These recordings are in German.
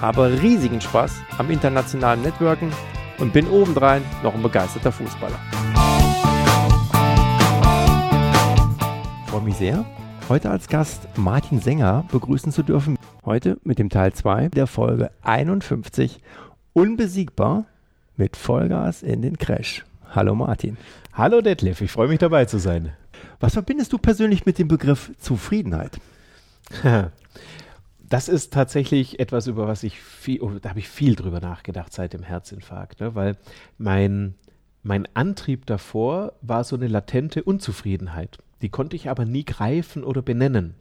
habe riesigen Spaß am internationalen Networken und bin obendrein noch ein begeisterter Fußballer. Ich freue mich sehr, heute als Gast Martin Sänger begrüßen zu dürfen. Heute mit dem Teil 2 der Folge 51 Unbesiegbar mit Vollgas in den Crash. Hallo Martin. Hallo Detlef, ich freue mich dabei zu sein. Was verbindest du persönlich mit dem Begriff Zufriedenheit? Das ist tatsächlich etwas, über was ich viel, oh, da habe ich viel drüber nachgedacht seit dem Herzinfarkt, ne? weil mein, mein Antrieb davor war so eine latente Unzufriedenheit. Die konnte ich aber nie greifen oder benennen.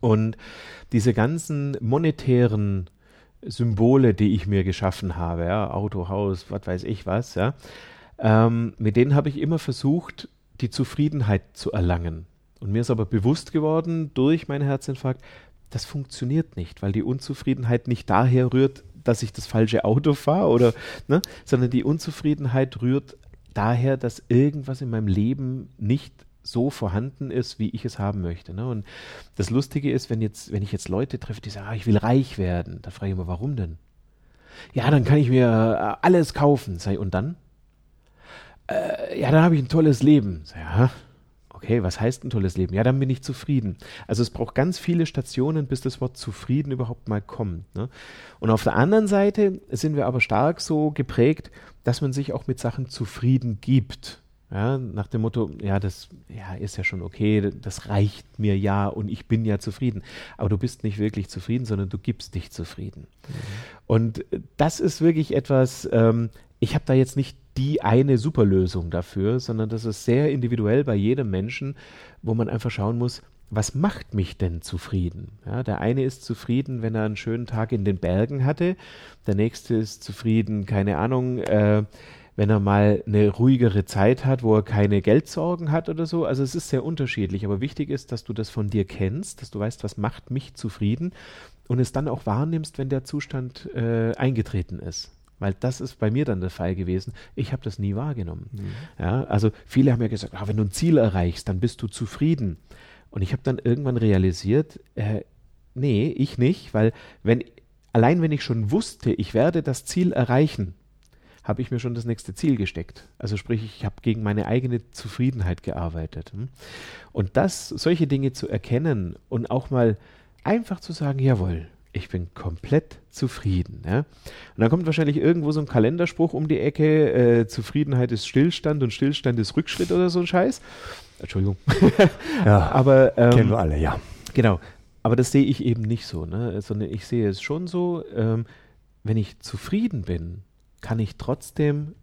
Und diese ganzen monetären Symbole, die ich mir geschaffen habe, ja, Auto, Haus, was weiß ich was, ja, ähm, mit denen habe ich immer versucht, die Zufriedenheit zu erlangen. Und mir ist aber bewusst geworden durch meinen Herzinfarkt, das funktioniert nicht, weil die Unzufriedenheit nicht daher rührt, dass ich das falsche Auto fahre oder, ne, sondern die Unzufriedenheit rührt daher, dass irgendwas in meinem Leben nicht so vorhanden ist, wie ich es haben möchte. Ne? Und das Lustige ist, wenn jetzt, wenn ich jetzt Leute treffe, die sagen, ah, ich will reich werden, dann frage ich immer, warum denn? Ja, dann kann ich mir äh, alles kaufen. Sei und dann? Äh, ja, dann habe ich ein tolles Leben. Sei, ja, okay, was heißt ein tolles Leben? Ja, dann bin ich zufrieden. Also es braucht ganz viele Stationen, bis das Wort zufrieden überhaupt mal kommt. Ne? Und auf der anderen Seite sind wir aber stark so geprägt, dass man sich auch mit Sachen zufrieden gibt. Ja, nach dem Motto, ja, das ja, ist ja schon okay, das reicht mir ja und ich bin ja zufrieden. Aber du bist nicht wirklich zufrieden, sondern du gibst dich zufrieden. Mhm. Und das ist wirklich etwas, ähm, ich habe da jetzt nicht die eine Superlösung dafür, sondern das ist sehr individuell bei jedem Menschen, wo man einfach schauen muss, was macht mich denn zufrieden? Ja, der eine ist zufrieden, wenn er einen schönen Tag in den Bergen hatte, der nächste ist zufrieden, keine Ahnung, äh, wenn er mal eine ruhigere Zeit hat, wo er keine Geldsorgen hat oder so. Also es ist sehr unterschiedlich, aber wichtig ist, dass du das von dir kennst, dass du weißt, was macht mich zufrieden und es dann auch wahrnimmst, wenn der Zustand äh, eingetreten ist. Weil das ist bei mir dann der Fall gewesen. Ich habe das nie wahrgenommen. Mhm. Ja, also viele haben ja gesagt, ah, wenn du ein Ziel erreichst, dann bist du zufrieden. Und ich habe dann irgendwann realisiert, äh, nee, ich nicht, weil wenn allein wenn ich schon wusste, ich werde das Ziel erreichen, habe ich mir schon das nächste Ziel gesteckt. Also sprich, ich habe gegen meine eigene Zufriedenheit gearbeitet. Hm? Und das, solche Dinge zu erkennen und auch mal einfach zu sagen, jawohl, ich bin komplett zufrieden. Ja? Und dann kommt wahrscheinlich irgendwo so ein Kalenderspruch um die Ecke, äh, Zufriedenheit ist Stillstand und Stillstand ist Rückschritt oder so ein Scheiß. Entschuldigung. ja, aber ähm, kennen wir alle, ja. Genau. Aber das sehe ich eben nicht so, ne? sondern ich sehe es schon so, ähm, wenn ich zufrieden bin, kann ich trotzdem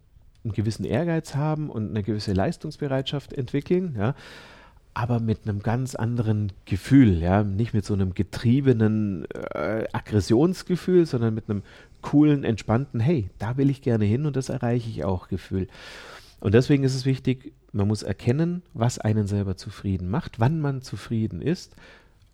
einen gewissen Ehrgeiz haben und eine gewisse Leistungsbereitschaft entwickeln, ja, aber mit einem ganz anderen Gefühl, ja, nicht mit so einem getriebenen äh, Aggressionsgefühl, sondern mit einem coolen, entspannten, hey, da will ich gerne hin und das erreiche ich auch Gefühl. Und deswegen ist es wichtig, man muss erkennen, was einen selber zufrieden macht, wann man zufrieden ist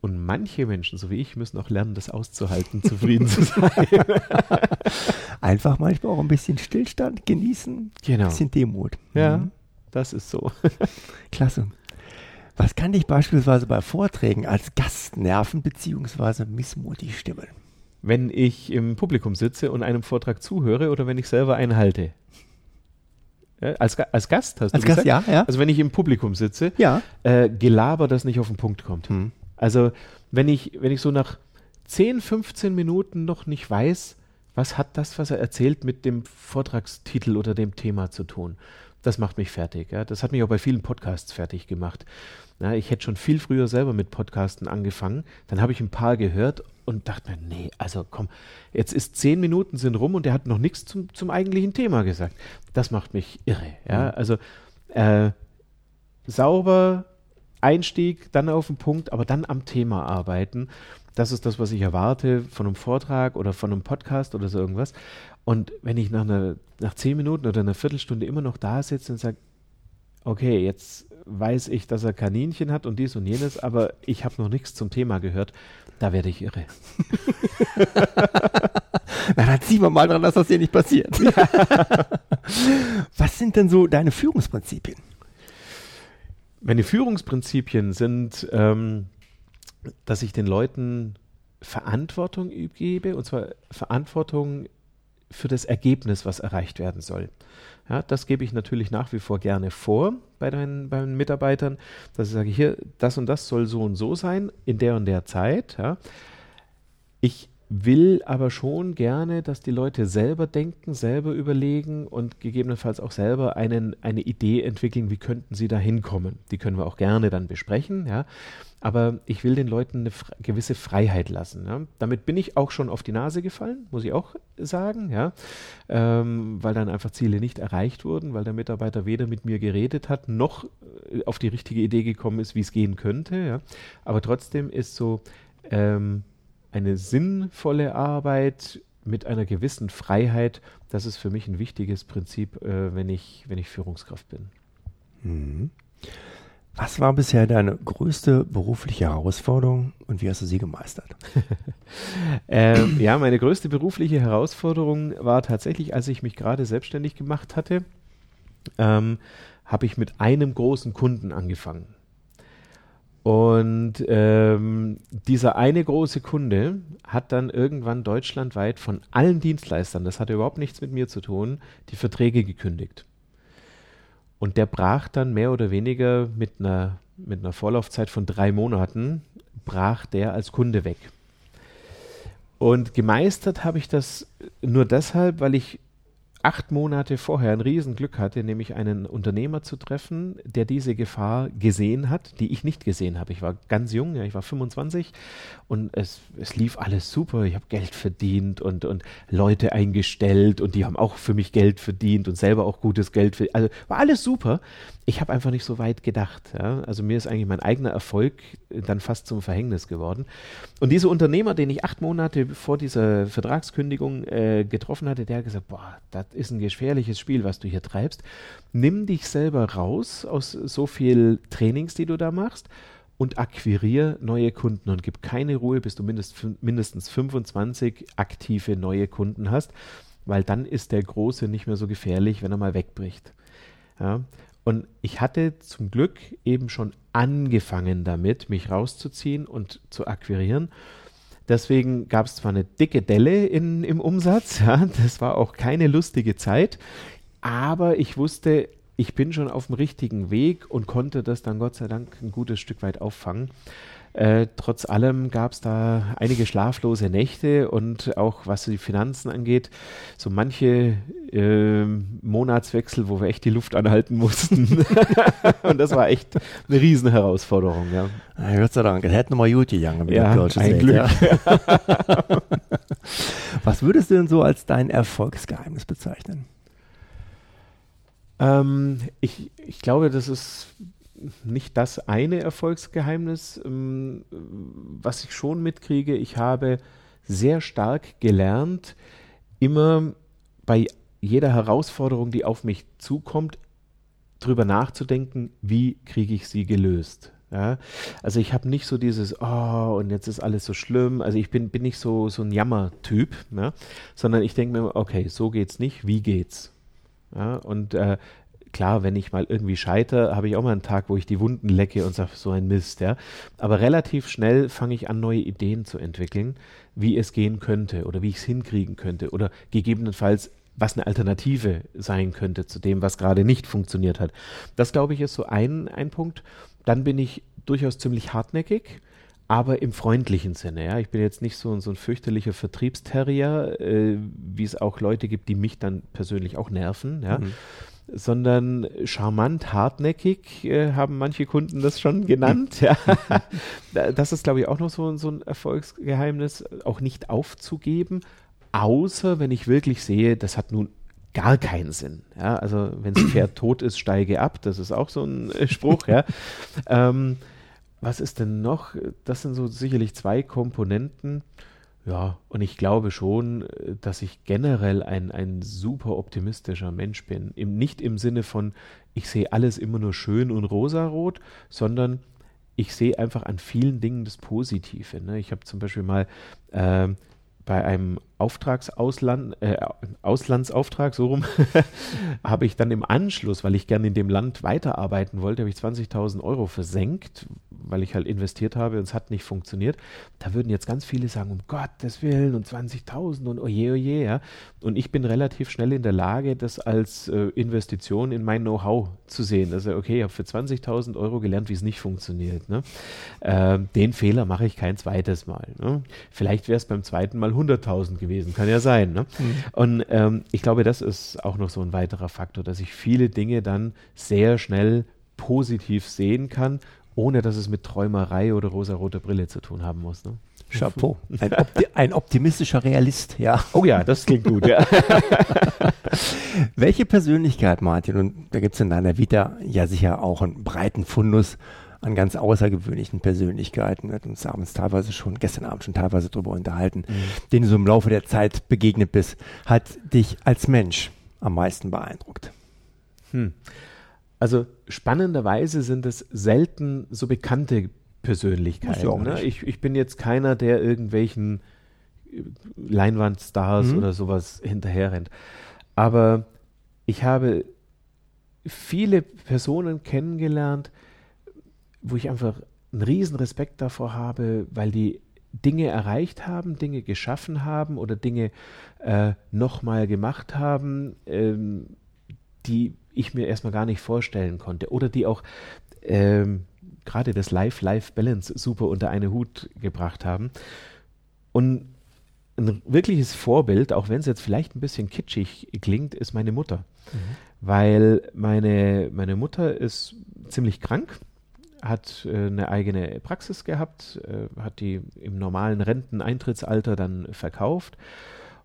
und manche Menschen, so wie ich, müssen auch lernen, das auszuhalten, zufrieden zu sein. Einfach manchmal auch ein bisschen Stillstand genießen, genau. ein bisschen Demut. Ja, mhm. das ist so. Klasse. Was kann dich beispielsweise bei Vorträgen als Gast nerven bzw. missmutig stimmen? Wenn ich im Publikum sitze und einem Vortrag zuhöre oder wenn ich selber einen halte. Ja, als, als Gast hast als du Gast, gesagt? ja, ja. Also wenn ich im Publikum sitze, ja. äh, Gelaber, das nicht auf den Punkt kommt. Hm. Also wenn ich, wenn ich so nach 10, 15 Minuten noch nicht weiß, was hat das, was er erzählt, mit dem Vortragstitel oder dem Thema zu tun, das macht mich fertig. Ja. Das hat mich auch bei vielen Podcasts fertig gemacht. Ja, ich hätte schon viel früher selber mit Podcasten angefangen. Dann habe ich ein paar gehört und dachte mir, nee, also komm, jetzt ist zehn Minuten sind rum und der hat noch nichts zum, zum eigentlichen Thema gesagt. Das macht mich irre. Ja, mhm. also äh, sauber Einstieg, dann auf den Punkt, aber dann am Thema arbeiten. Das ist das, was ich erwarte von einem Vortrag oder von einem Podcast oder so irgendwas. Und wenn ich nach, einer, nach zehn Minuten oder einer Viertelstunde immer noch da sitze und sage, okay, jetzt weiß ich, dass er Kaninchen hat und dies und jenes, aber ich habe noch nichts zum Thema gehört, da werde ich irre. Na, dann ziehen wir mal dran, dass das hier nicht passiert. Was sind denn so deine Führungsprinzipien? Meine Führungsprinzipien sind, ähm, dass ich den Leuten Verantwortung gebe, und zwar Verantwortung für das Ergebnis, was erreicht werden soll. Ja, das gebe ich natürlich nach wie vor gerne vor bei meinen, bei meinen Mitarbeitern, dass ich sage, hier, das und das soll so und so sein in der und der Zeit. Ja. Ich will aber schon gerne, dass die Leute selber denken, selber überlegen und gegebenenfalls auch selber einen, eine Idee entwickeln, wie könnten sie da hinkommen. Die können wir auch gerne dann besprechen, ja. Aber ich will den Leuten eine gewisse Freiheit lassen. Ja. Damit bin ich auch schon auf die Nase gefallen, muss ich auch sagen, ja. Ähm, weil dann einfach Ziele nicht erreicht wurden, weil der Mitarbeiter weder mit mir geredet hat, noch äh, auf die richtige Idee gekommen ist, wie es gehen könnte, ja. Aber trotzdem ist so, ähm, eine sinnvolle Arbeit mit einer gewissen Freiheit, das ist für mich ein wichtiges Prinzip, äh, wenn, ich, wenn ich Führungskraft bin. Mhm. Was war bisher deine größte berufliche Herausforderung und wie hast du sie gemeistert? ähm, ja, meine größte berufliche Herausforderung war tatsächlich, als ich mich gerade selbstständig gemacht hatte, ähm, habe ich mit einem großen Kunden angefangen. Und ähm, dieser eine große Kunde hat dann irgendwann deutschlandweit von allen Dienstleistern, das hatte überhaupt nichts mit mir zu tun, die Verträge gekündigt. Und der brach dann mehr oder weniger mit einer, mit einer Vorlaufzeit von drei Monaten, brach der als Kunde weg. Und gemeistert habe ich das nur deshalb, weil ich acht Monate vorher ein Riesenglück hatte, nämlich einen Unternehmer zu treffen, der diese Gefahr gesehen hat, die ich nicht gesehen habe. Ich war ganz jung, ja, ich war 25 und es, es lief alles super. Ich habe Geld verdient und, und Leute eingestellt und die haben auch für mich Geld verdient und selber auch gutes Geld verdient. Also war alles super. Ich habe einfach nicht so weit gedacht. Ja. Also mir ist eigentlich mein eigener Erfolg dann fast zum Verhängnis geworden. Und dieser Unternehmer, den ich acht Monate vor dieser Vertragskündigung äh, getroffen hatte, der hat gesagt, boah, das ist ein gefährliches Spiel, was du hier treibst. Nimm dich selber raus aus so viel Trainings, die du da machst und akquiriere neue Kunden und gib keine Ruhe, bis du mindest, mindestens 25 aktive neue Kunden hast, weil dann ist der Große nicht mehr so gefährlich, wenn er mal wegbricht. Ja? Und ich hatte zum Glück eben schon angefangen damit, mich rauszuziehen und zu akquirieren. Deswegen gab es zwar eine dicke Delle in, im Umsatz, ja, das war auch keine lustige Zeit, aber ich wusste, ich bin schon auf dem richtigen Weg und konnte das dann Gott sei Dank ein gutes Stück weit auffangen. Äh, trotz allem gab es da einige schlaflose Nächte und auch was die Finanzen angeht, so manche äh, Monatswechsel, wo wir echt die Luft anhalten mussten. und das war echt eine Riesenherausforderung, ja. ja Gott sei Dank, es hätte nochmal gut gegangen. Ja, ein Glück. Ja. was würdest du denn so als dein Erfolgsgeheimnis bezeichnen? Ähm, ich, ich glaube, das ist nicht das eine Erfolgsgeheimnis, ähm, was ich schon mitkriege. Ich habe sehr stark gelernt, immer bei jeder Herausforderung, die auf mich zukommt, drüber nachzudenken, wie kriege ich sie gelöst. Ja, also ich habe nicht so dieses, oh, und jetzt ist alles so schlimm. Also ich bin, bin nicht so, so ein Jammertyp, ja, sondern ich denke mir, okay, so geht's nicht, wie geht's? Ja, und äh, klar, wenn ich mal irgendwie scheitere, habe ich auch mal einen Tag, wo ich die Wunden lecke und sage, so ein Mist, ja. Aber relativ schnell fange ich an, neue Ideen zu entwickeln, wie es gehen könnte oder wie ich es hinkriegen könnte oder gegebenenfalls was eine Alternative sein könnte zu dem, was gerade nicht funktioniert hat. Das, glaube ich, ist so ein, ein Punkt. Dann bin ich durchaus ziemlich hartnäckig, aber im freundlichen Sinne. Ja. Ich bin jetzt nicht so, so ein fürchterlicher Vertriebsterrier, äh, wie es auch Leute gibt, die mich dann persönlich auch nerven. Ja. Mhm sondern charmant, hartnäckig, äh, haben manche Kunden das schon genannt. ja. Das ist, glaube ich, auch noch so, so ein Erfolgsgeheimnis, auch nicht aufzugeben, außer wenn ich wirklich sehe, das hat nun gar keinen Sinn. Ja, also wenn das Pferd tot ist, steige ab. Das ist auch so ein äh, Spruch. ja. Ähm, was ist denn noch? Das sind so sicherlich zwei Komponenten. Ja, und ich glaube schon, äh, dass ich generell ein, ein super optimistischer Mensch bin. Im, nicht im Sinne von, ich sehe alles immer nur schön und rosarot, sondern ich sehe einfach an vielen Dingen das Positive. Ne? Ich habe zum Beispiel mal äh, bei einem Auftragsausland, äh, Auslandsauftrag, so rum, habe ich dann im Anschluss, weil ich gerne in dem Land weiterarbeiten wollte, habe ich 20.000 Euro versenkt, weil ich halt investiert habe und es hat nicht funktioniert. Da würden jetzt ganz viele sagen, um Gottes Willen und 20.000 und oje, oje, ja. Und ich bin relativ schnell in der Lage, das als äh, Investition in mein Know-how zu sehen. Also, okay, ich habe für 20.000 Euro gelernt, wie es nicht funktioniert. Ne? Äh, den Fehler mache ich kein zweites Mal. Ne? Vielleicht wäre es beim zweiten Mal 100.000 gewesen, kann ja sein. Ne? Mhm. Und ähm, ich glaube, das ist auch noch so ein weiterer Faktor, dass ich viele Dinge dann sehr schnell positiv sehen kann ohne dass es mit Träumerei oder rosa-rote Brille zu tun haben muss. Ne? Chapeau. Ein, Opti ein, optimistischer Realist, ja. Oh ja, das klingt gut, ja. Welche Persönlichkeit, Martin, und da gibt es in deiner Vita ja sicher auch einen breiten Fundus an ganz außergewöhnlichen Persönlichkeiten. Wir hatten uns abends teilweise schon, gestern Abend schon teilweise darüber unterhalten, mhm. denen du so im Laufe der Zeit begegnet bist, hat dich als Mensch am meisten beeindruckt? Hm. Also spannenderweise sind es selten so bekannte Persönlichkeiten. Ne? Ich, ich, bin jetzt keiner, der irgendwelchen Leinwandstars mhm. oder sowas hinterherrennt. Aber ich habe viele Personen kennengelernt, wo ich einfach einen riesen Respekt davor habe, weil die Dinge erreicht haben, Dinge geschaffen haben oder Dinge äh, nochmal gemacht haben, ähm, die ich mir erstmal gar nicht vorstellen konnte. Oder die auch ähm, gerade das Life-Life-Balance super unter einen Hut gebracht haben. Und ein wirkliches Vorbild, auch wenn es jetzt vielleicht ein bisschen kitschig klingt, ist meine Mutter. Mhm. Weil meine, meine Mutter ist ziemlich krank, hat äh, eine eigene Praxis gehabt, äh, hat die im normalen Renteneintrittsalter dann verkauft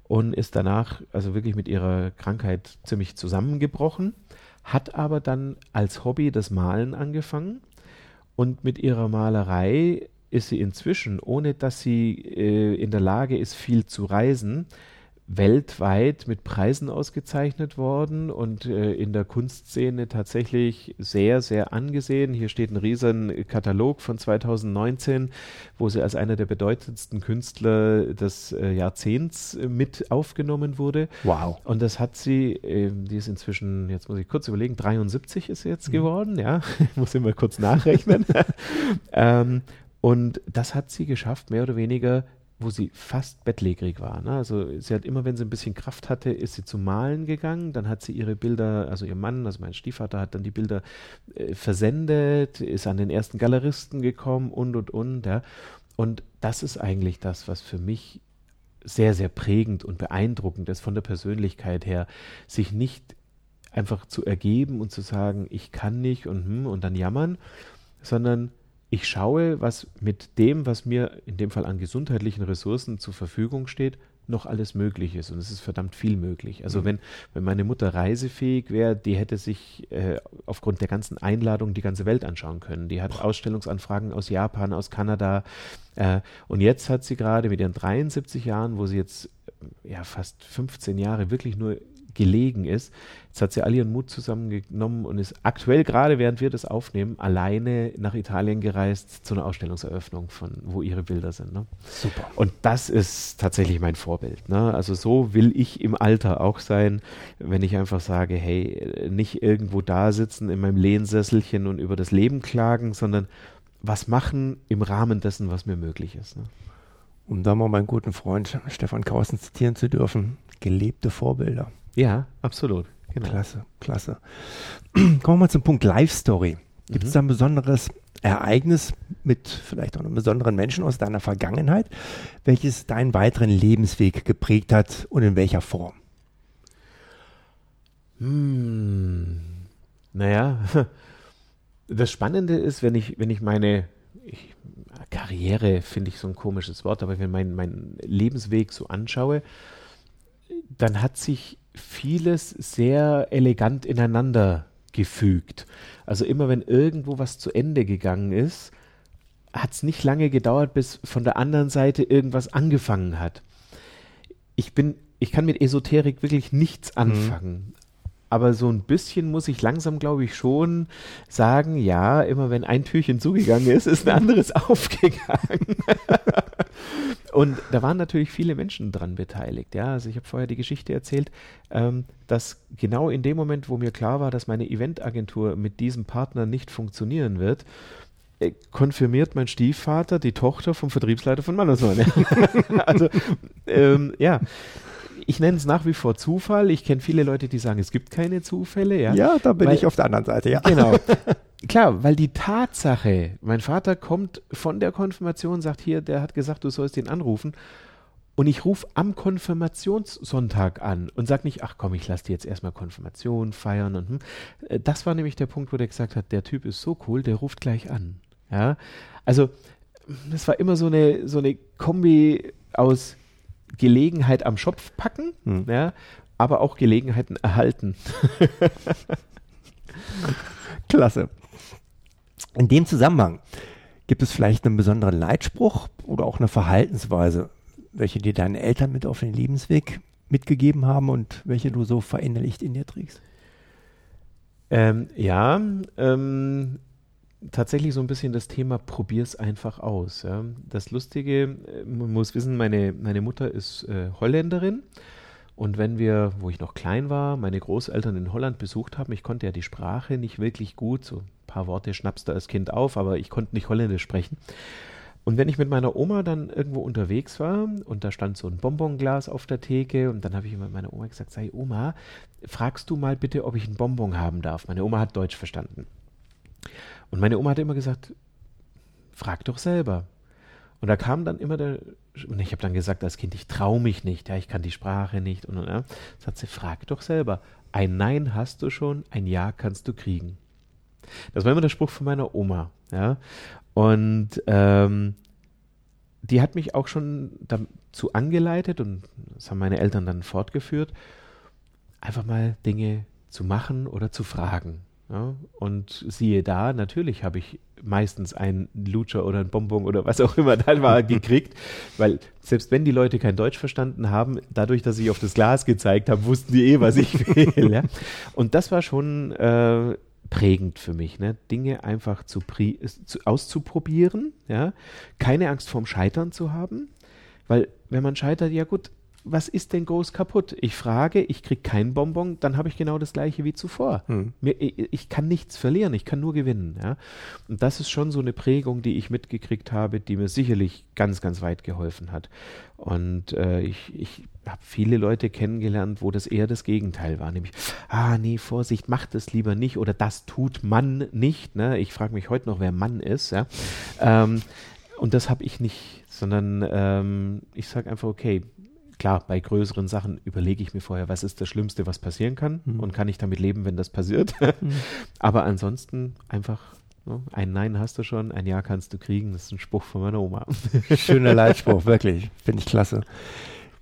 und ist danach also wirklich mit ihrer Krankheit ziemlich zusammengebrochen hat aber dann als Hobby das Malen angefangen und mit ihrer Malerei ist sie inzwischen, ohne dass sie äh, in der Lage ist, viel zu reisen, weltweit mit Preisen ausgezeichnet worden und äh, in der Kunstszene tatsächlich sehr, sehr angesehen. Hier steht ein riesen Katalog von 2019, wo sie als einer der bedeutendsten Künstler des äh, Jahrzehnts äh, mit aufgenommen wurde. Wow. Und das hat sie, ähm, die ist inzwischen, jetzt muss ich kurz überlegen, 73 ist sie jetzt mhm. geworden, ja, ich muss immer kurz nachrechnen. ähm, und das hat sie geschafft, mehr oder weniger wo sie fast bettlägerig war. Ne? Also sie hat immer, wenn sie ein bisschen Kraft hatte, ist sie zum Malen gegangen. Dann hat sie ihre Bilder, also ihr Mann, also mein Stiefvater, hat dann die Bilder äh, versendet, ist an den ersten Galeristen gekommen und und und. Ja. Und das ist eigentlich das, was für mich sehr, sehr prägend und beeindruckend ist von der Persönlichkeit her, sich nicht einfach zu ergeben und zu sagen, ich kann nicht und hm, und dann jammern, sondern ich schaue, was mit dem, was mir in dem Fall an gesundheitlichen Ressourcen zur Verfügung steht, noch alles möglich ist. Und es ist verdammt viel möglich. Also mhm. wenn, wenn meine Mutter reisefähig wäre, die hätte sich äh, aufgrund der ganzen Einladungen die ganze Welt anschauen können. Die hat Ausstellungsanfragen aus Japan, aus Kanada. Äh, und jetzt hat sie gerade mit ihren 73 Jahren, wo sie jetzt ja fast 15 Jahre wirklich nur gelegen ist. Jetzt hat sie all ihren Mut zusammengenommen und ist aktuell, gerade während wir das aufnehmen, alleine nach Italien gereist zu einer Ausstellungseröffnung, von wo ihre Bilder sind. Ne? Super. Und das ist tatsächlich mein Vorbild. Ne? Also so will ich im Alter auch sein, wenn ich einfach sage, hey, nicht irgendwo da sitzen in meinem Lehnsesselchen und über das Leben klagen, sondern was machen im Rahmen dessen, was mir möglich ist. Ne? Um da mal meinen guten Freund Stefan Kausen zitieren zu dürfen, gelebte Vorbilder. Ja, absolut. Genau. Klasse, klasse. Kommen wir mal zum Punkt Life Story. Gibt es mhm. da ein besonderes Ereignis mit vielleicht auch einem besonderen Menschen aus deiner Vergangenheit, welches deinen weiteren Lebensweg geprägt hat und in welcher Form? Hm, naja, das Spannende ist, wenn ich, wenn ich meine ich, Karriere, finde ich so ein komisches Wort, aber wenn ich meinen mein Lebensweg so anschaue, dann hat sich vieles sehr elegant ineinander gefügt. Also immer wenn irgendwo was zu Ende gegangen ist, hat es nicht lange gedauert, bis von der anderen Seite irgendwas angefangen hat. Ich bin, ich kann mit Esoterik wirklich nichts Mhm. Aber so ein bisschen muss ich langsam, glaube ich, schon sagen, ja, immer wenn ein Türchen zugegangen ist, ist ein anderes aufgegangen. Und da waren natürlich viele Menschen dran beteiligt. Ja, also ich habe vorher die Geschichte erzählt, ähm, dass genau in dem Moment, wo mir klar war, dass meine Eventagentur mit diesem Partner nicht funktionieren wird, äh, konfirmiert mein Stiefvater die Tochter vom Vertriebsleiter von Mannesmann. also ähm, ja, ich nenne es nach wie vor Zufall. Ich kenne viele Leute, die sagen, es gibt keine Zufälle. Ja, Ja, da bin Weil- ich auf der anderen Seite, ja. Genau. Klar, weil die Tatsache, mein Vater kommt von der Konfirmation, sagt hier, der hat gesagt, du sollst ihn anrufen. Und ich rufe am Konfirmationssonntag an und sage nicht, ach komm, ich lasse dir jetzt erstmal Konfirmation feiern. Und, hm. Äh, Das war nämlich der Punkt, wo der gesagt hat, der Typ ist so cool, der ruft gleich an. Ja, also das war immer so eine, so eine Kombi aus Gelegenheit am Schopf packen, Hm. ja, aber auch Gelegenheiten erhalten. Klasse. In dem Zusammenhang gibt es vielleicht einen besonderen Leitspruch oder auch eine Verhaltensweise, welche dir deine Eltern mit auf den Lebensweg mitgegeben haben und welche du so verinnerlicht in dir trägst? Ähm, ja, ähm, tatsächlich so ein bisschen das Thema probier's einfach aus. Ja. Das Lustige, äh, man muss wissen, meine, meine Mutter ist äh, Holländerin und wenn wir, wo ich noch klein war, meine Großeltern in Holland besucht haben, ich konnte ja die Sprache nicht wirklich gut, so ein paar Worte schnappst du als Kind auf, aber ich konnte nicht Holländisch sprechen. Und wenn ich mit meiner Oma dann irgendwo unterwegs war und da stand so ein Bonbonglas auf der Theke und dann habe ich mit meiner Oma gesagt, sei Oma, fragst du mal bitte, ob ich ein Bonbon haben darf. Meine Oma hat Deutsch verstanden. Und meine Oma hat immer gesagt, frag doch selber. Und da kam dann immer der, und ich habe dann gesagt als Kind, ich traue mich nicht, ja, ich kann die Sprache nicht. Und, und ja, sagt sie, frag doch selber. Ein Nein hast du schon, ein Ja kannst du kriegen. Das war immer der Spruch von meiner Oma, ja. Und ähm, die hat mich auch schon dazu angeleitet, und das haben meine Eltern dann fortgeführt, einfach mal Dinge zu machen oder zu fragen. Ja? Und siehe da, natürlich habe ich meistens einen Lutscher oder einen Bonbon oder was auch immer da war gekriegt, weil selbst wenn die Leute kein Deutsch verstanden haben, dadurch, dass ich auf das Glas gezeigt habe, wussten die eh, was ich will. Ja? Und das war schon äh, prägend für mich, ne? Dinge einfach zu, zu auszuprobieren, ja, keine Angst vorm Scheitern zu haben, weil wenn man scheitert, ja gut, was ist denn groß kaputt? Ich frage, ich kriege keinen Bonbon, dann habe ich genau das gleiche wie zuvor. Hm. Mir, ich, ich kann nichts verlieren, ich kann nur gewinnen. Ja? Und das ist schon so eine Prägung, die ich mitgekriegt habe, die mir sicherlich ganz, ganz weit geholfen hat. Und äh, ich, ich habe viele Leute kennengelernt, wo das eher das Gegenteil war, nämlich, ah nee, Vorsicht, mach das lieber nicht oder das tut man nicht. Ne? Ich frage mich heute noch, wer Mann ist. Ja? Ähm, und das habe ich nicht, sondern ähm, ich sage einfach, okay, klar, bei größeren Sachen überlege ich mir vorher, was ist das Schlimmste, was passieren kann Mhm. und kann ich damit leben, wenn das passiert. Aber ansonsten einfach, ne, ein Nein hast du schon, ein Ja kannst du kriegen. Das ist ein Spruch von meiner Oma. Schöner Leitspruch, wirklich. Finde ich klasse.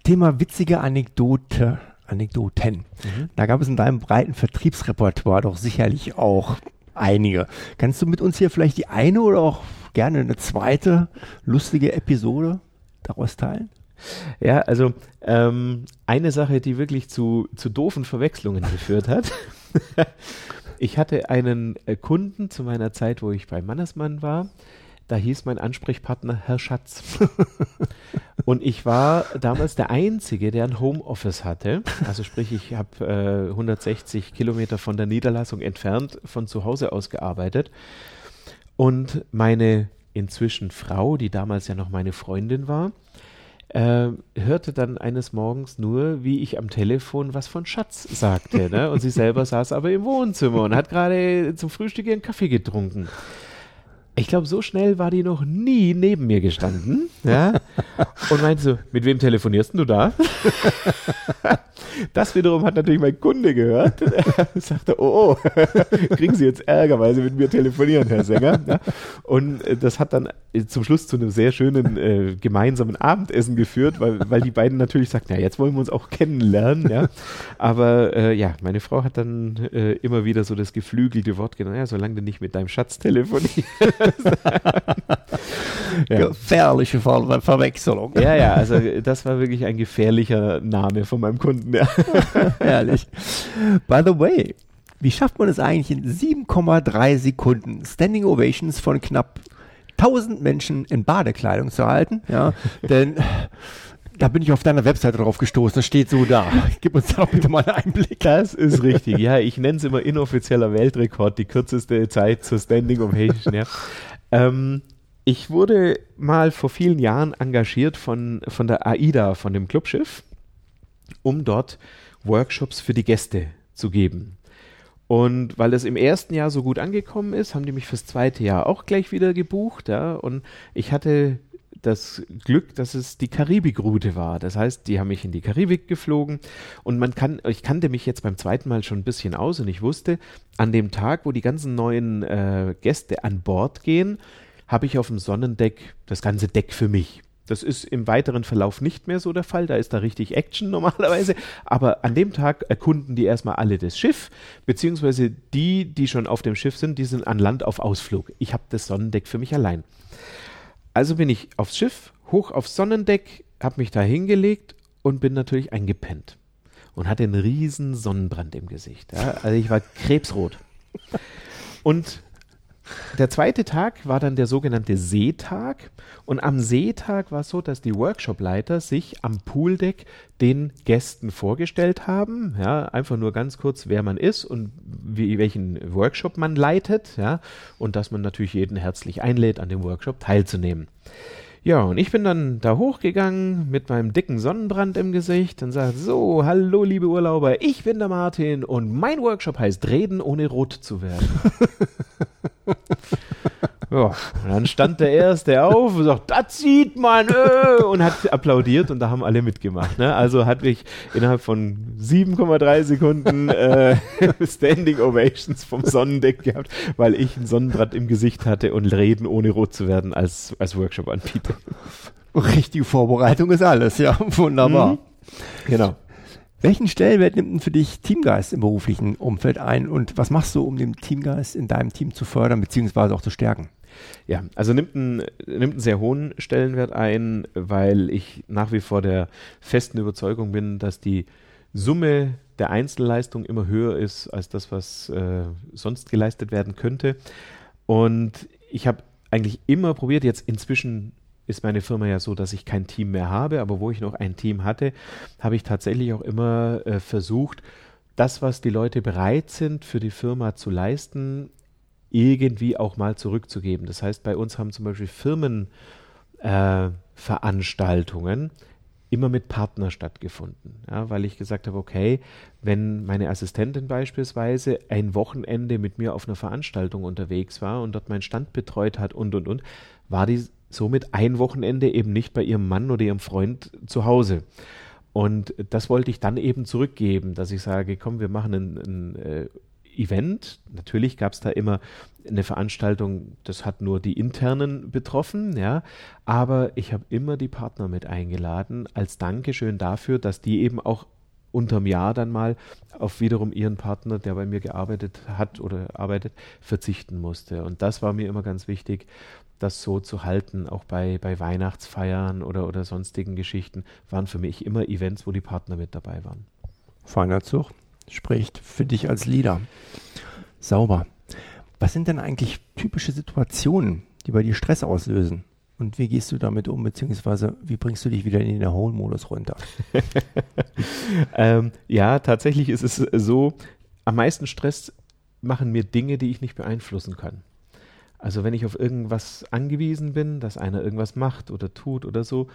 Thema witzige Anekdote, Anekdoten. Mhm. Da gab es in deinem breiten Vertriebsrepertoire doch sicherlich auch einige. Kannst du mit uns hier vielleicht die eine oder auch gerne eine zweite lustige Episode daraus teilen? Ja, also ähm, eine Sache, die wirklich zu, zu doofen Verwechslungen geführt hat. ich hatte einen äh, Kunden zu meiner Zeit, wo ich bei Mannesmann war. Da hieß mein Ansprechpartner Herr Schatz. Und ich war damals der Einzige, der ein Homeoffice hatte. Also sprich, ich habe äh, 160 Kilometer von der Niederlassung entfernt von zu Hause aus gearbeitet. Und meine inzwischen Frau, die damals ja noch meine Freundin war, äh, hörte dann eines Morgens nur, wie ich am Telefon was von Schatz sagte. Ne? Und sie selber saß aber im Wohnzimmer und hat gerade zum Frühstück ihren Kaffee getrunken. Ich glaube, so schnell war die noch nie neben mir gestanden. Ja? Und meinte so, mit wem telefonierst du da? Das wiederum hat natürlich mein Kunde gehört. Er sagte, oh, oh, kriegen Sie jetzt Ärger, weil Sie mit mir telefonieren, Herr Sänger. Ja? Und äh, das hat dann äh, zum Schluss zu einem sehr schönen äh, gemeinsamen Abendessen geführt, weil, weil die beiden natürlich sagten, ja, jetzt wollen wir uns auch kennenlernen. Ja? Aber äh, ja, meine Frau hat dann äh, immer wieder so das geflügelte Wort genannt, ja, solange du nicht mit deinem Schatz telefonierst. Ja. Gefährliche Ver Verwechslung. Ja, ja, also das war wirklich ein gefährlicher Name von meinem Kunden. Ja. Herrlich. By the way, wie schafft man es eigentlich in 7,3 Sekunden Standing Ovations von knapp 1000 Menschen in Badekleidung zu halten? Ja, denn da bin ich auf deiner Webseite drauf gestoßen. Das steht so da. Gib uns da bitte mal einen Einblick. Das ist richtig. Ja, ich nenne es immer inoffizieller Weltrekord, die kürzeste Zeit zur Standing Ovation. Ja. Ähm, ich wurde mal vor vielen Jahren engagiert von, von der AIDA, von dem Clubschiff, um dort Workshops für die Gäste zu geben. Und weil es im ersten Jahr so gut angekommen ist, haben die mich fürs zweite Jahr auch gleich wieder gebucht. Ja, und ich hatte das Glück, dass es die Karibikroute war. Das heißt, die haben mich in die Karibik geflogen und man kann, ich kannte mich jetzt beim zweiten Mal schon ein bisschen aus und ich wusste, an dem Tag, wo die ganzen neuen äh, Gäste an Bord gehen, habe ich auf dem Sonnendeck das ganze Deck für mich. Das ist im weiteren Verlauf nicht mehr so der Fall. Da ist da richtig Action normalerweise. Aber an dem Tag erkunden die erstmal alle das Schiff, beziehungsweise die, die schon auf dem Schiff sind, die sind an Land auf Ausflug. Ich habe das Sonnendeck für mich allein. Also bin ich aufs Schiff, hoch aufs Sonnendeck, habe mich da hingelegt und bin natürlich eingepennt. Und hatte einen riesen Sonnenbrand im Gesicht. Ja? Also ich war krebsrot. Und der zweite Tag war dann der sogenannte Seetag. Und am Seetag war es so, dass die Workshopleiter sich am Pooldeck den Gästen vorgestellt haben. Ja, einfach nur ganz kurz, wer man ist und wie, welchen Workshop man leitet. Ja, und dass man natürlich jeden herzlich einlädt, an dem Workshop teilzunehmen. Ja, und ich bin dann da hochgegangen mit meinem dicken Sonnenbrand im Gesicht und sage, so, hallo liebe Urlauber, ich bin der Martin und mein Workshop heißt Reden ohne rot zu werden. Ja, und dann stand der Erste auf und sagt, das sieht man, äh, und hat applaudiert und da haben alle mitgemacht. Ne? Also hatte ich innerhalb von 7,3 Sekunden äh, Standing Ovations vom Sonnendeck gehabt, weil ich ein Sonnenbrand im Gesicht hatte und Reden ohne rot zu werden als, als Workshop-Anbieter. Richtige Vorbereitung ist alles, ja, wunderbar. Mhm. Genau. Welchen Stellenwert nimmt denn für dich Teamgeist im beruflichen Umfeld ein und was machst du, um den Teamgeist in deinem Team zu fördern bzw. auch zu stärken? Ja, also nimmt einen, nimmt einen sehr hohen Stellenwert ein, weil ich nach wie vor der festen Überzeugung bin, dass die Summe der Einzelleistung immer höher ist als das, was äh, sonst geleistet werden könnte. Und ich habe eigentlich immer probiert, jetzt inzwischen ist meine Firma ja so, dass ich kein Team mehr habe, aber wo ich noch ein Team hatte, habe ich tatsächlich auch immer äh, versucht, das, was die Leute bereit sind für die Firma zu leisten, irgendwie auch mal zurückzugeben. Das heißt, bei uns haben zum Beispiel Firmenveranstaltungen äh, immer mit Partner stattgefunden, ja, weil ich gesagt habe, okay, wenn meine Assistentin beispielsweise ein Wochenende mit mir auf einer Veranstaltung unterwegs war und dort meinen Stand betreut hat und und und, war die somit ein Wochenende eben nicht bei ihrem Mann oder ihrem Freund zu Hause. Und das wollte ich dann eben zurückgeben, dass ich sage, komm, wir machen ein, ein äh, Event. Natürlich gab es da immer eine Veranstaltung, das hat nur die internen betroffen, ja, aber ich habe immer die Partner mit eingeladen als Dankeschön dafür, dass die eben auch unterm Jahr dann mal auf wiederum ihren Partner, der bei mir gearbeitet hat oder arbeitet, verzichten musste. Und das war mir immer ganz wichtig, das so zu halten, auch bei, bei Weihnachtsfeiern oder, oder sonstigen Geschichten, waren für mich immer Events, wo die Partner mit dabei waren. Feiner Zug. Spricht für dich als Leader. Sauber. Was sind denn eigentlich typische Situationen, die bei dir Stress auslösen? Und wie gehst du damit um, beziehungsweise wie bringst du dich wieder in den Erholmodus runter? ähm, ja, tatsächlich ist es so, am meisten Stress machen mir Dinge, die ich nicht beeinflussen kann. Also wenn ich auf irgendwas angewiesen bin, dass einer irgendwas macht oder tut oder so,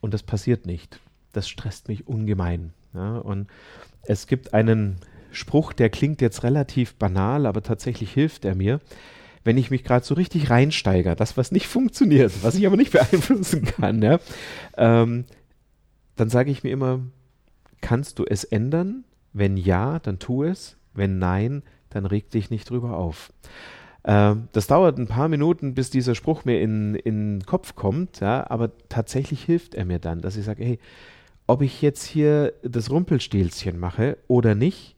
und das passiert nicht, das stresst mich ungemein. Ja? Und es gibt einen Spruch, der klingt jetzt relativ banal, aber tatsächlich hilft er mir. Wenn ich mich gerade so richtig reinsteigere, das, was nicht funktioniert, was ich aber nicht beeinflussen kann, ja, ähm, dann sage ich mir immer, kannst du es ändern? Wenn ja, dann tu es. Wenn nein, dann reg dich nicht drüber auf. Ähm, das dauert ein paar Minuten, bis dieser Spruch mir in, in den Kopf kommt, ja, aber tatsächlich hilft er mir dann, dass ich sage, hey, ob ich jetzt hier das Rumpelstilzchen mache oder nicht,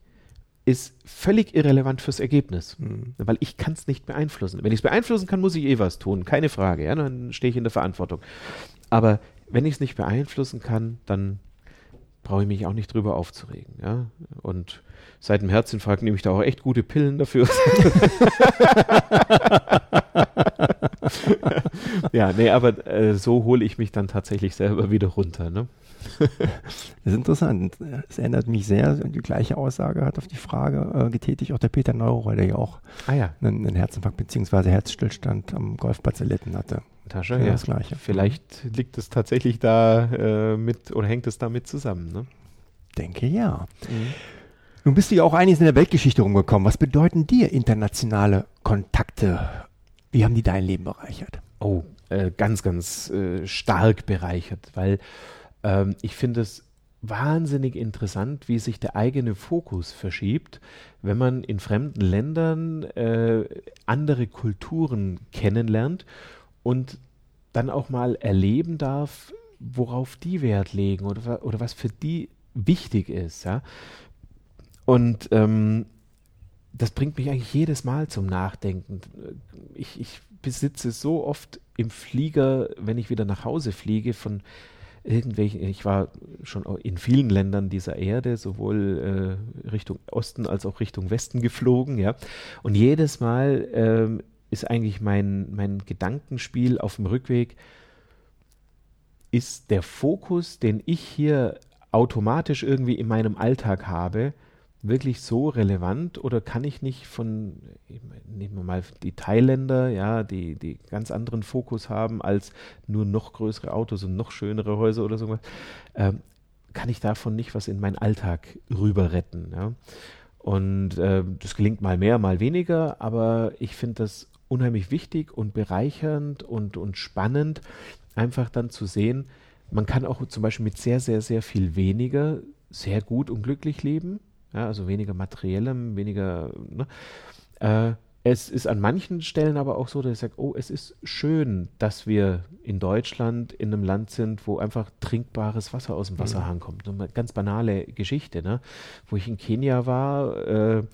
ist völlig irrelevant fürs Ergebnis, mhm. weil ich kann es nicht beeinflussen. Wenn ich es beeinflussen kann, muss ich eh was tun, keine Frage, ja, dann stehe ich in der Verantwortung. Aber wenn ich es nicht beeinflussen kann, dann brauche ich mich auch nicht drüber aufzuregen. Ja? Und seit dem Herzinfarkt nehme ich da auch echt gute Pillen dafür. ja, nee, aber äh, so hole ich mich dann tatsächlich selber wieder runter. Ne? Das ist interessant. Es erinnert mich sehr, die gleiche Aussage hat auf die Frage äh, getätigt auch der Peter Neurohr, der ja auch ah, ja. Einen, einen Herzinfarkt bzw. Herzstillstand am Golfplatz erlitten hatte. Tasche, ja, das Gleiche. Vielleicht liegt es tatsächlich da äh, mit oder hängt es damit zusammen. Ne? Denke ja. Mhm. Nun bist du ja auch einiges in der Weltgeschichte rumgekommen. Was bedeuten dir internationale Kontakte? Wie haben die dein Leben bereichert? Oh, äh, ganz, ganz äh, stark bereichert, weil ähm, ich finde es wahnsinnig interessant, wie sich der eigene Fokus verschiebt, wenn man in fremden Ländern äh, andere Kulturen kennenlernt und dann auch mal erleben darf, worauf die Wert legen oder, oder was für die wichtig ist. Ja? Und ähm, das bringt mich eigentlich jedes Mal zum Nachdenken. Ich, ich besitze so oft im Flieger, wenn ich wieder nach Hause fliege, von irgendwelchen, ich war schon in vielen Ländern dieser Erde, sowohl äh, Richtung Osten als auch Richtung Westen geflogen, ja. Und jedes Mal ähm, ist eigentlich mein, mein Gedankenspiel auf dem Rückweg, ist der Fokus, den ich hier automatisch irgendwie in meinem Alltag habe, wirklich so relevant oder kann ich nicht von, nehmen wir mal die Thailänder, ja, die, die ganz anderen Fokus haben als nur noch größere Autos und noch schönere Häuser oder so, ähm, kann ich davon nicht was in meinen Alltag rüber retten. Ja? Und äh, das gelingt mal mehr, mal weniger, aber ich finde das unheimlich wichtig und bereichernd und, und spannend, einfach dann zu sehen, man kann auch zum Beispiel mit sehr, sehr, sehr viel weniger sehr gut und glücklich leben ja, also weniger materiellem, weniger. Ne? Äh, es ist an manchen Stellen aber auch so, dass ich sage, oh, es ist schön, dass wir in Deutschland in einem Land sind, wo einfach trinkbares Wasser aus dem Wasserhahn mhm. kommt. Eine ganz banale Geschichte, ne? Wo ich in Kenia war, äh,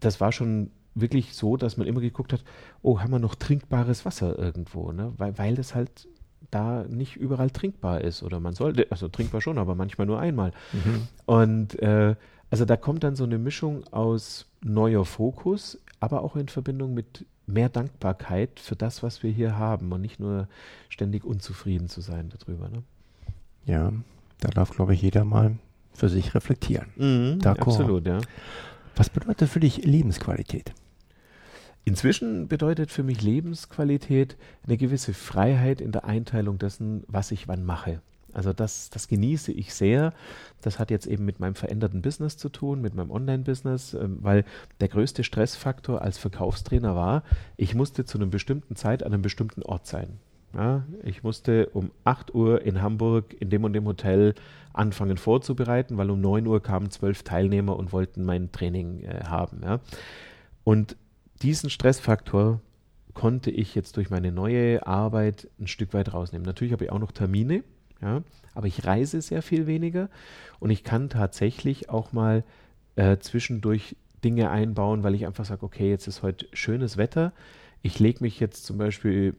das war schon wirklich so, dass man immer geguckt hat, oh, haben wir noch trinkbares Wasser irgendwo, ne? Weil, weil das halt da nicht überall trinkbar ist. Oder man sollte, also trinkbar schon, aber manchmal nur einmal. Mhm. Und äh, also da kommt dann so eine Mischung aus neuer Fokus, aber auch in Verbindung mit mehr Dankbarkeit für das, was wir hier haben und nicht nur ständig unzufrieden zu sein darüber. Ne? Ja, da darf, glaube ich, jeder mal für sich reflektieren. Mhm, absolut, ja. Was bedeutet für dich Lebensqualität? Inzwischen bedeutet für mich Lebensqualität eine gewisse Freiheit in der Einteilung dessen, was ich wann mache. Also das, das genieße ich sehr. Das hat jetzt eben mit meinem veränderten Business zu tun, mit meinem Online-Business, ähm, weil der größte Stressfaktor als Verkaufstrainer war, ich musste zu einer bestimmten Zeit an einem bestimmten Ort sein. Ja, ich musste um 8 Uhr in Hamburg in dem und dem Hotel anfangen vorzubereiten, weil um 9 Uhr kamen zwölf Teilnehmer und wollten mein Training äh, haben. Ja. Und diesen Stressfaktor konnte ich jetzt durch meine neue Arbeit ein Stück weit rausnehmen. Natürlich habe ich auch noch Termine, ja? Aber ich reise sehr viel weniger und ich kann tatsächlich auch mal äh, zwischendurch Dinge einbauen, weil ich einfach sage, okay, jetzt ist heute schönes Wetter. Ich lege mich jetzt zum Beispiel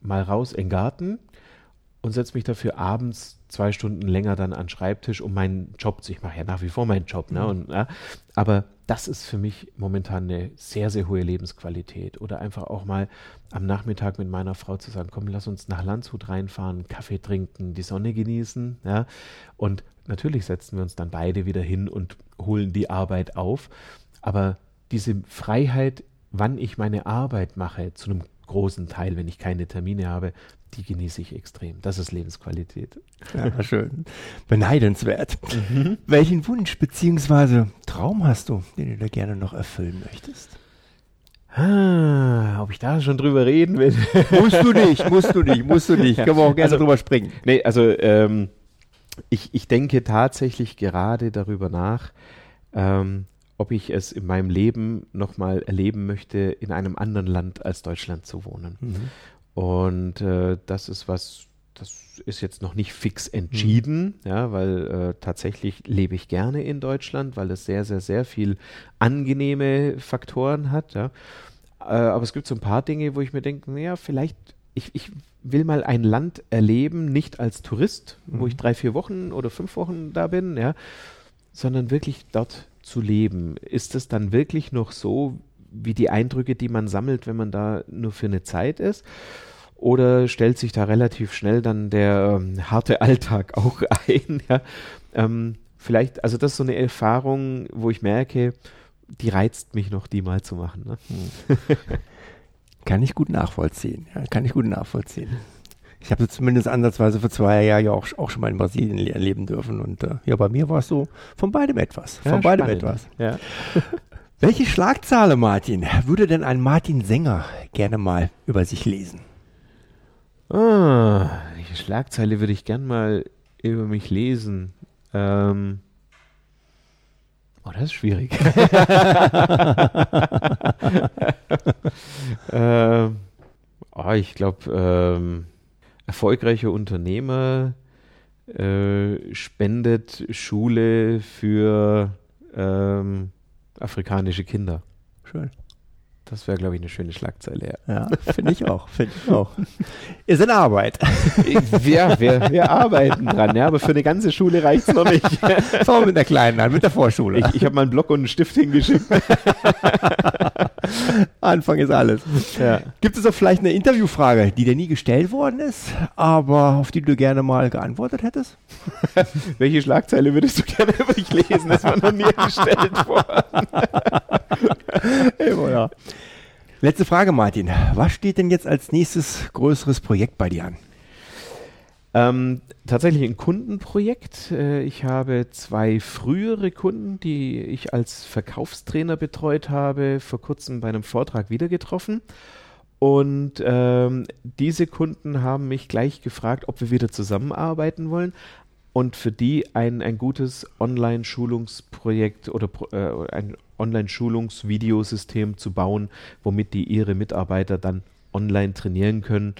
mal raus in den Garten und setze mich dafür abends zwei Stunden länger dann an den Schreibtisch, um meinen Job zu. Ich mache ja nach wie vor meinen Job, ne? Mhm. Und, ja, aber das ist für mich momentan eine sehr, sehr hohe Lebensqualität. Oder einfach auch mal am Nachmittag mit meiner Frau zu sagen, komm, lass uns nach Landshut reinfahren, Kaffee trinken, die Sonne genießen. Ja? Und natürlich setzen wir uns dann beide wieder hin und holen die Arbeit auf. Aber diese Freiheit, wann ich meine Arbeit mache, zu einem großen Teil, wenn ich keine Termine habe, die genieße ich extrem. Das ist Lebensqualität. Ja, schön. Beneidenswert. Mhm. Welchen Wunsch bzw. Traum hast du, den du da gerne noch erfüllen möchtest? Ah, ob ich da schon drüber reden will? musst du nicht, musst du nicht, musst du nicht. Können wir auch gerne also, drüber springen. Nee, also ähm, ich, ich denke tatsächlich gerade darüber nach, ähm, ob ich es in meinem Leben nochmal erleben möchte, in einem anderen Land als Deutschland zu wohnen. Mhm. Und äh, das ist was, das ist jetzt noch nicht fix entschieden, mhm. ja, weil äh, tatsächlich lebe ich gerne in Deutschland, weil es sehr, sehr, sehr viel angenehme Faktoren hat. Ja. Äh, aber es gibt so ein paar Dinge, wo ich mir denke, naja, vielleicht, ich, ich will mal ein Land erleben, nicht als Tourist, mhm. wo ich drei, vier Wochen oder fünf Wochen da bin, ja, sondern wirklich dort zu leben. Ist es dann wirklich noch so, wie die Eindrücke, die man sammelt, wenn man da nur für eine Zeit ist? Oder stellt sich da relativ schnell dann der ähm, harte Alltag auch ein? Ja? Ähm, vielleicht, also das ist so eine Erfahrung, wo ich merke, die reizt mich noch, die mal zu machen. Ne? Hm. kann ich gut nachvollziehen. Ja, kann ich gut nachvollziehen. Ich habe zumindest ansatzweise vor zwei Jahren ja auch, auch schon mal in Brasilien erleben dürfen. Und äh, ja, bei mir war es so von beidem etwas. Von ja, beidem spannend. etwas. Ja. Welche Schlagzahle, Martin, würde denn ein Martin Sänger gerne mal über sich lesen? Ah, welche Schlagzeile würde ich gern mal über mich lesen? Ähm, oh, das ist schwierig. ähm, oh, ich glaube, ähm, erfolgreicher Unternehmer äh, spendet Schule für ähm, afrikanische Kinder. Schön. Das wäre, glaube ich, eine schöne Schlagzeile. Ja, ja finde ich auch. Finde ich auch. Ist in Arbeit. Ja, wir, wir arbeiten dran, ja, aber für eine ganze Schule reicht es noch nicht. Fangen wir mit der kleinen an, mit der Vorschule. Ich, ich habe mal einen Block und einen Stift hingeschickt. Anfang ist alles. Ja. Gibt es auch vielleicht eine Interviewfrage, die dir nie gestellt worden ist, aber auf die du gerne mal geantwortet hättest? Welche Schlagzeile würdest du gerne über dich lesen? Das war noch nie gestellt worden. Immer, ja. Letzte Frage, Martin. Was steht denn jetzt als nächstes größeres Projekt bei dir an? Ähm, tatsächlich ein Kundenprojekt. Äh, ich habe zwei frühere Kunden, die ich als Verkaufstrainer betreut habe, vor kurzem bei einem Vortrag wieder getroffen. Und ähm, diese Kunden haben mich gleich gefragt, ob wir wieder zusammenarbeiten wollen und für die ein, ein gutes Online-Schulungsprojekt oder äh, ein Online-Schulungsvideosystem zu bauen, womit die ihre Mitarbeiter dann online trainieren können.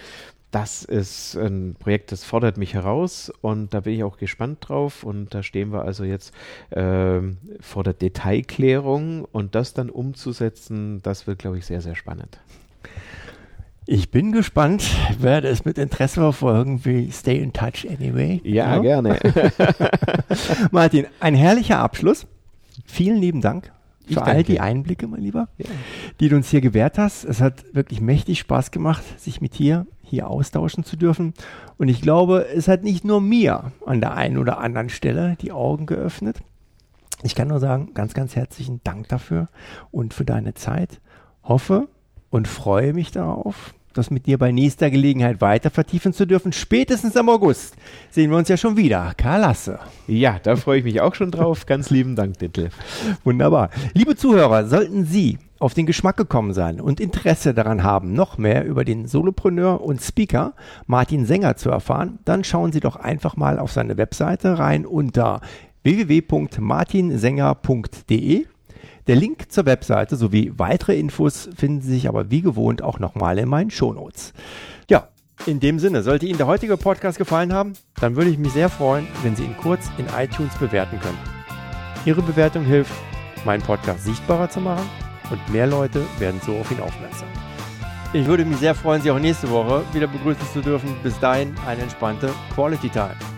Das ist ein Projekt, das fordert mich heraus und da bin ich auch gespannt drauf. Und da stehen wir also jetzt äh, vor der Detailklärung und das dann umzusetzen, das wird, glaube ich, sehr, sehr spannend. Ich bin gespannt, werde es mit Interesse verfolgen, wie Stay in Touch anyway. Ja, ja. gerne. Martin, ein herrlicher Abschluss. Vielen lieben Dank für all die Einblicke, mein Lieber, ja. die du uns hier gewährt hast. Es hat wirklich mächtig Spaß gemacht, sich mit dir hier austauschen zu dürfen. Und ich glaube, es hat nicht nur mir an der einen oder anderen Stelle die Augen geöffnet. Ich kann nur sagen, ganz, ganz herzlichen Dank dafür und für deine Zeit. Hoffe, und freue mich darauf, das mit dir bei nächster Gelegenheit weiter vertiefen zu dürfen. Spätestens im August sehen wir uns ja schon wieder. Karl Lasse. Ja, da freue ich mich auch schon drauf. Ganz lieben Dank, Dittel. Wunderbar. Liebe Zuhörer, sollten Sie auf den Geschmack gekommen sein und Interesse daran haben, noch mehr über den Solopreneur und Speaker Martin Sänger zu erfahren, dann schauen Sie doch einfach mal auf seine Webseite rein unter www.martinsänger.de der Link zur Webseite sowie weitere Infos finden sich aber wie gewohnt auch nochmal in meinen Shownotes. Ja, in dem Sinne, sollte Ihnen der heutige Podcast gefallen haben, dann würde ich mich sehr freuen, wenn Sie ihn kurz in iTunes bewerten können. Ihre Bewertung hilft, meinen Podcast sichtbarer zu machen und mehr Leute werden so auf ihn aufmerksam. Ich würde mich sehr freuen, Sie auch nächste Woche wieder begrüßen zu dürfen. Bis dahin eine entspannte Quality Time.